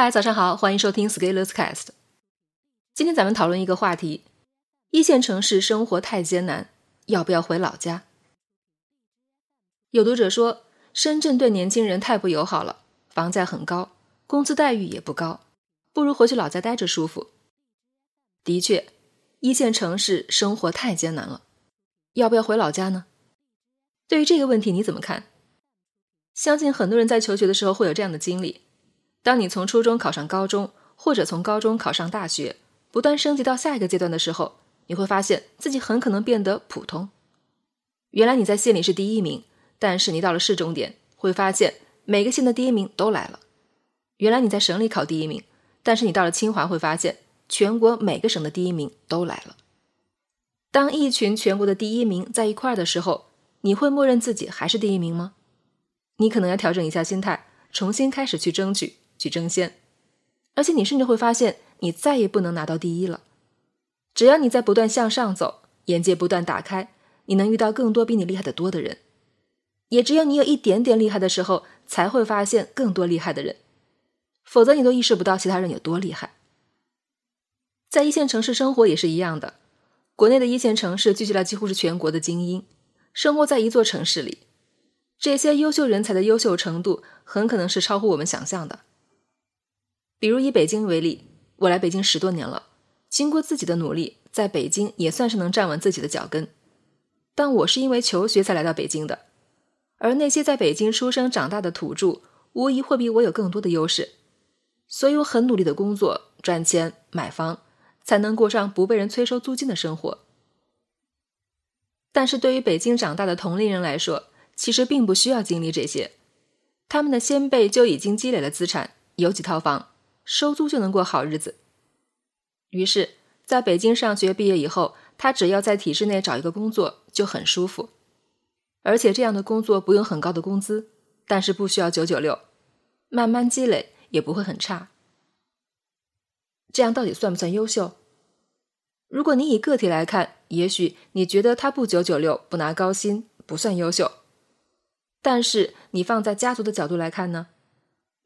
嗨，早上好，欢迎收听 Scaleless Cast。今天咱们讨论一个话题：一线城市生活太艰难，要不要回老家？有读者说，深圳对年轻人太不友好了，房价很高，工资待遇也不高，不如回去老家待着舒服。的确，一线城市生活太艰难了，要不要回老家呢？对于这个问题，你怎么看？相信很多人在求学的时候会有这样的经历。当你从初中考上高中，或者从高中考上大学，不断升级到下一个阶段的时候，你会发现自己很可能变得普通。原来你在县里是第一名，但是你到了市重点，会发现每个县的第一名都来了。原来你在省里考第一名，但是你到了清华，会发现全国每个省的第一名都来了。当一群全国的第一名在一块儿的时候，你会默认自己还是第一名吗？你可能要调整一下心态，重新开始去争取。去争先，而且你甚至会发现，你再也不能拿到第一了。只要你在不断向上走，眼界不断打开，你能遇到更多比你厉害的多的人。也只有你有一点点厉害的时候，才会发现更多厉害的人，否则你都意识不到其他人有多厉害。在一线城市生活也是一样的，国内的一线城市聚集了几乎是全国的精英，生活在一座城市里，这些优秀人才的优秀程度很可能是超乎我们想象的。比如以北京为例，我来北京十多年了，经过自己的努力，在北京也算是能站稳自己的脚跟。但我是因为求学才来到北京的，而那些在北京出生长大的土著，无疑会比我有更多的优势。所以我很努力的工作、赚钱、买房，才能过上不被人催收租金的生活。但是对于北京长大的同龄人来说，其实并不需要经历这些，他们的先辈就已经积累了资产，有几套房。收租就能过好日子。于是，在北京上学毕业以后，他只要在体制内找一个工作就很舒服，而且这样的工作不用很高的工资，但是不需要九九六，慢慢积累也不会很差。这样到底算不算优秀？如果你以个体来看，也许你觉得他不九九六，不拿高薪，不算优秀，但是你放在家族的角度来看呢，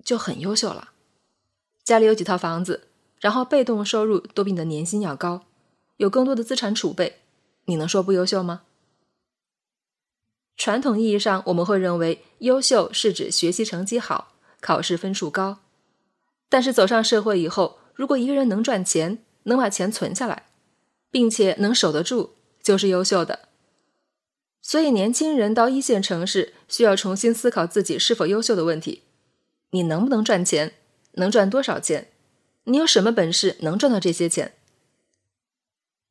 就很优秀了。家里有几套房子，然后被动收入都比你的年薪要高，有更多的资产储备，你能说不优秀吗？传统意义上，我们会认为优秀是指学习成绩好、考试分数高。但是走上社会以后，如果一个人能赚钱，能把钱存下来，并且能守得住，就是优秀的。所以，年轻人到一线城市需要重新思考自己是否优秀的问题：你能不能赚钱？能赚多少钱？你有什么本事能赚到这些钱？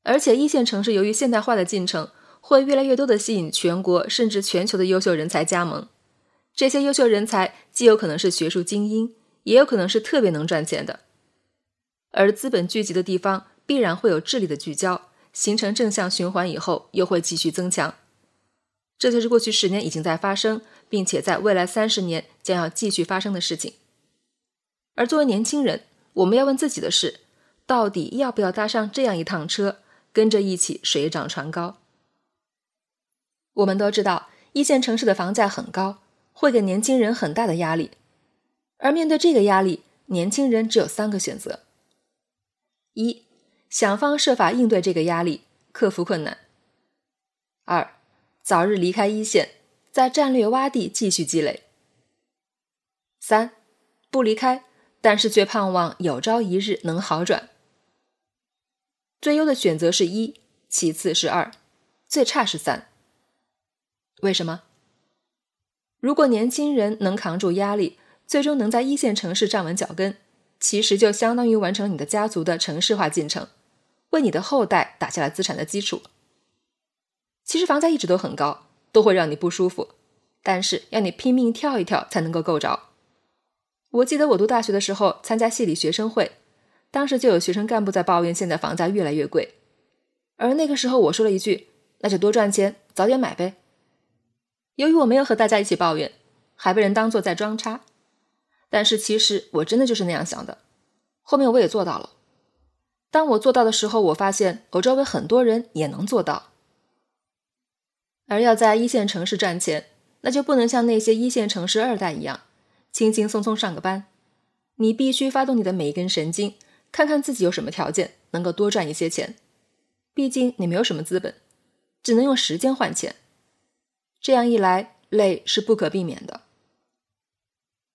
而且一线城市由于现代化的进程，会越来越多的吸引全国甚至全球的优秀人才加盟。这些优秀人才既有可能是学术精英，也有可能是特别能赚钱的。而资本聚集的地方，必然会有智力的聚焦，形成正向循环以后，又会继续增强。这就是过去十年已经在发生，并且在未来三十年将要继续发生的事情。而作为年轻人，我们要问自己的是：到底要不要搭上这样一趟车，跟着一起水涨船高？我们都知道，一线城市的房价很高，会给年轻人很大的压力。而面对这个压力，年轻人只有三个选择：一、想方设法应对这个压力，克服困难；二、早日离开一线，在战略洼地继续积累；三、不离开。但是却盼望有朝一日能好转。最优的选择是一，其次是二，最差是三。为什么？如果年轻人能扛住压力，最终能在一线城市站稳脚跟，其实就相当于完成你的家族的城市化进程，为你的后代打下了资产的基础。其实房价一直都很高，都会让你不舒服，但是要你拼命跳一跳才能够够着。我记得我读大学的时候参加系里学生会，当时就有学生干部在抱怨现在房价越来越贵，而那个时候我说了一句：“那就多赚钱，早点买呗。”由于我没有和大家一起抱怨，还被人当做在装叉，但是其实我真的就是那样想的。后面我也做到了。当我做到的时候，我发现我周围很多人也能做到。而要在一线城市赚钱，那就不能像那些一线城市二代一样。轻轻松松上个班，你必须发动你的每一根神经，看看自己有什么条件能够多赚一些钱。毕竟你没有什么资本，只能用时间换钱。这样一来，累是不可避免的。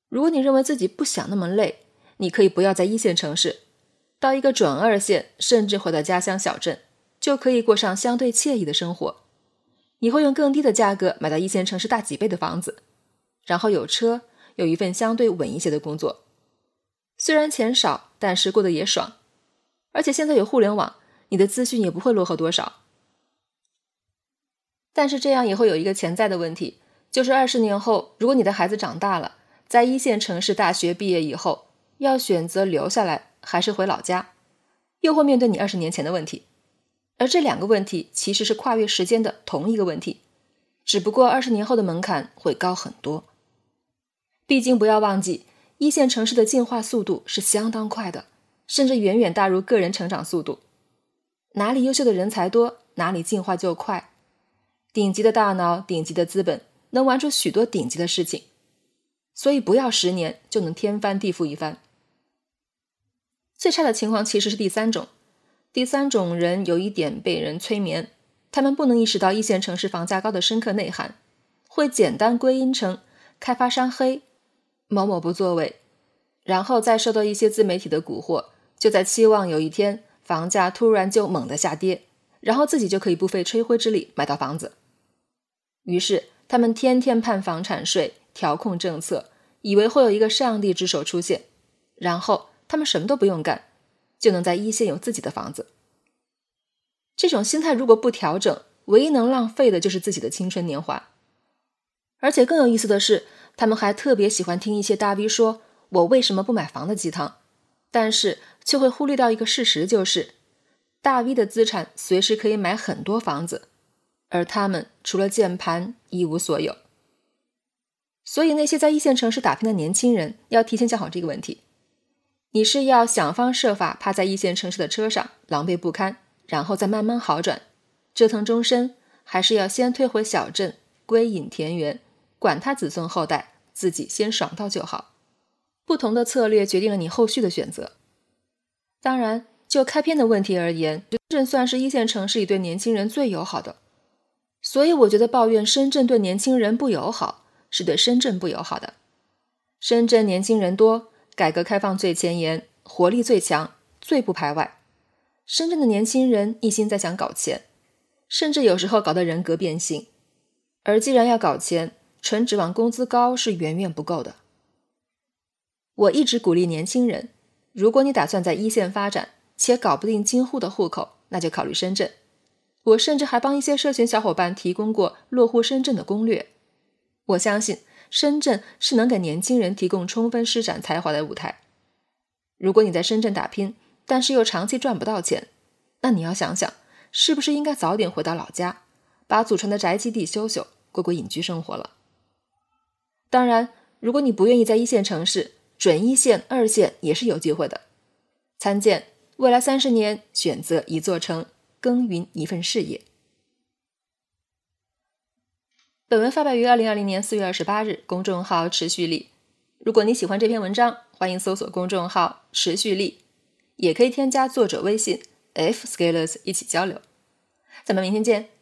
如果你认为自己不想那么累，你可以不要在一线城市，到一个准二线，甚至回到家乡小镇，就可以过上相对惬意的生活。你会用更低的价格买到一线城市大几倍的房子，然后有车，有一份相对稳一些的工作。虽然钱少，但是过得也爽，而且现在有互联网，你的资讯也不会落后多少。但是这样也会有一个潜在的问题，就是二十年后，如果你的孩子长大了，在一线城市大学毕业以后，要选择留下来还是回老家，又会面对你二十年前的问题。而这两个问题其实是跨越时间的同一个问题，只不过二十年后的门槛会高很多。毕竟不要忘记。一线城市的进化速度是相当快的，甚至远远大于个人成长速度。哪里优秀的人才多，哪里进化就快。顶级的大脑、顶级的资本，能玩出许多顶级的事情。所以不要十年就能天翻地覆一番。最差的情况其实是第三种，第三种人有一点被人催眠，他们不能意识到一线城市房价高的深刻内涵，会简单归因成开发商黑。某某不作为，然后再受到一些自媒体的蛊惑，就在期望有一天房价突然就猛地下跌，然后自己就可以不费吹灰之力买到房子。于是他们天天盼房产税、调控政策，以为会有一个上帝之手出现，然后他们什么都不用干，就能在一线有自己的房子。这种心态如果不调整，唯一能浪费的就是自己的青春年华。而且更有意思的是。他们还特别喜欢听一些大 V 说“我为什么不买房”的鸡汤，但是却会忽略掉一个事实，就是大 V 的资产随时可以买很多房子，而他们除了键盘一无所有。所以，那些在一线城市打拼的年轻人要提前想好这个问题：你是要想方设法趴在一线城市的车上狼狈不堪，然后再慢慢好转，折腾终身，还是要先退回小镇，归隐田园？管他子孙后代，自己先爽到就好。不同的策略决定了你后续的选择。当然，就开篇的问题而言，深圳算是一线城市里对年轻人最友好的。所以，我觉得抱怨深圳对年轻人不友好，是对深圳不友好的。深圳年轻人多，改革开放最前沿，活力最强，最不排外。深圳的年轻人一心在想搞钱，甚至有时候搞得人格变性。而既然要搞钱，纯指望工资高是远远不够的。我一直鼓励年轻人，如果你打算在一线发展，且搞不定京沪的户口，那就考虑深圳。我甚至还帮一些社群小伙伴提供过落户深圳的攻略。我相信深圳是能给年轻人提供充分施展才华的舞台。如果你在深圳打拼，但是又长期赚不到钱，那你要想想，是不是应该早点回到老家，把祖传的宅基地修修，过过隐居生活了。当然，如果你不愿意在一线城市，准一线、二线也是有机会的。参见未来三十年，选择一座城，耕耘一份事业。本文发表于二零二零年四月二十八日，公众号持续力。如果你喜欢这篇文章，欢迎搜索公众号持续力，也可以添加作者微信 f scalers 一起交流。咱们明天见。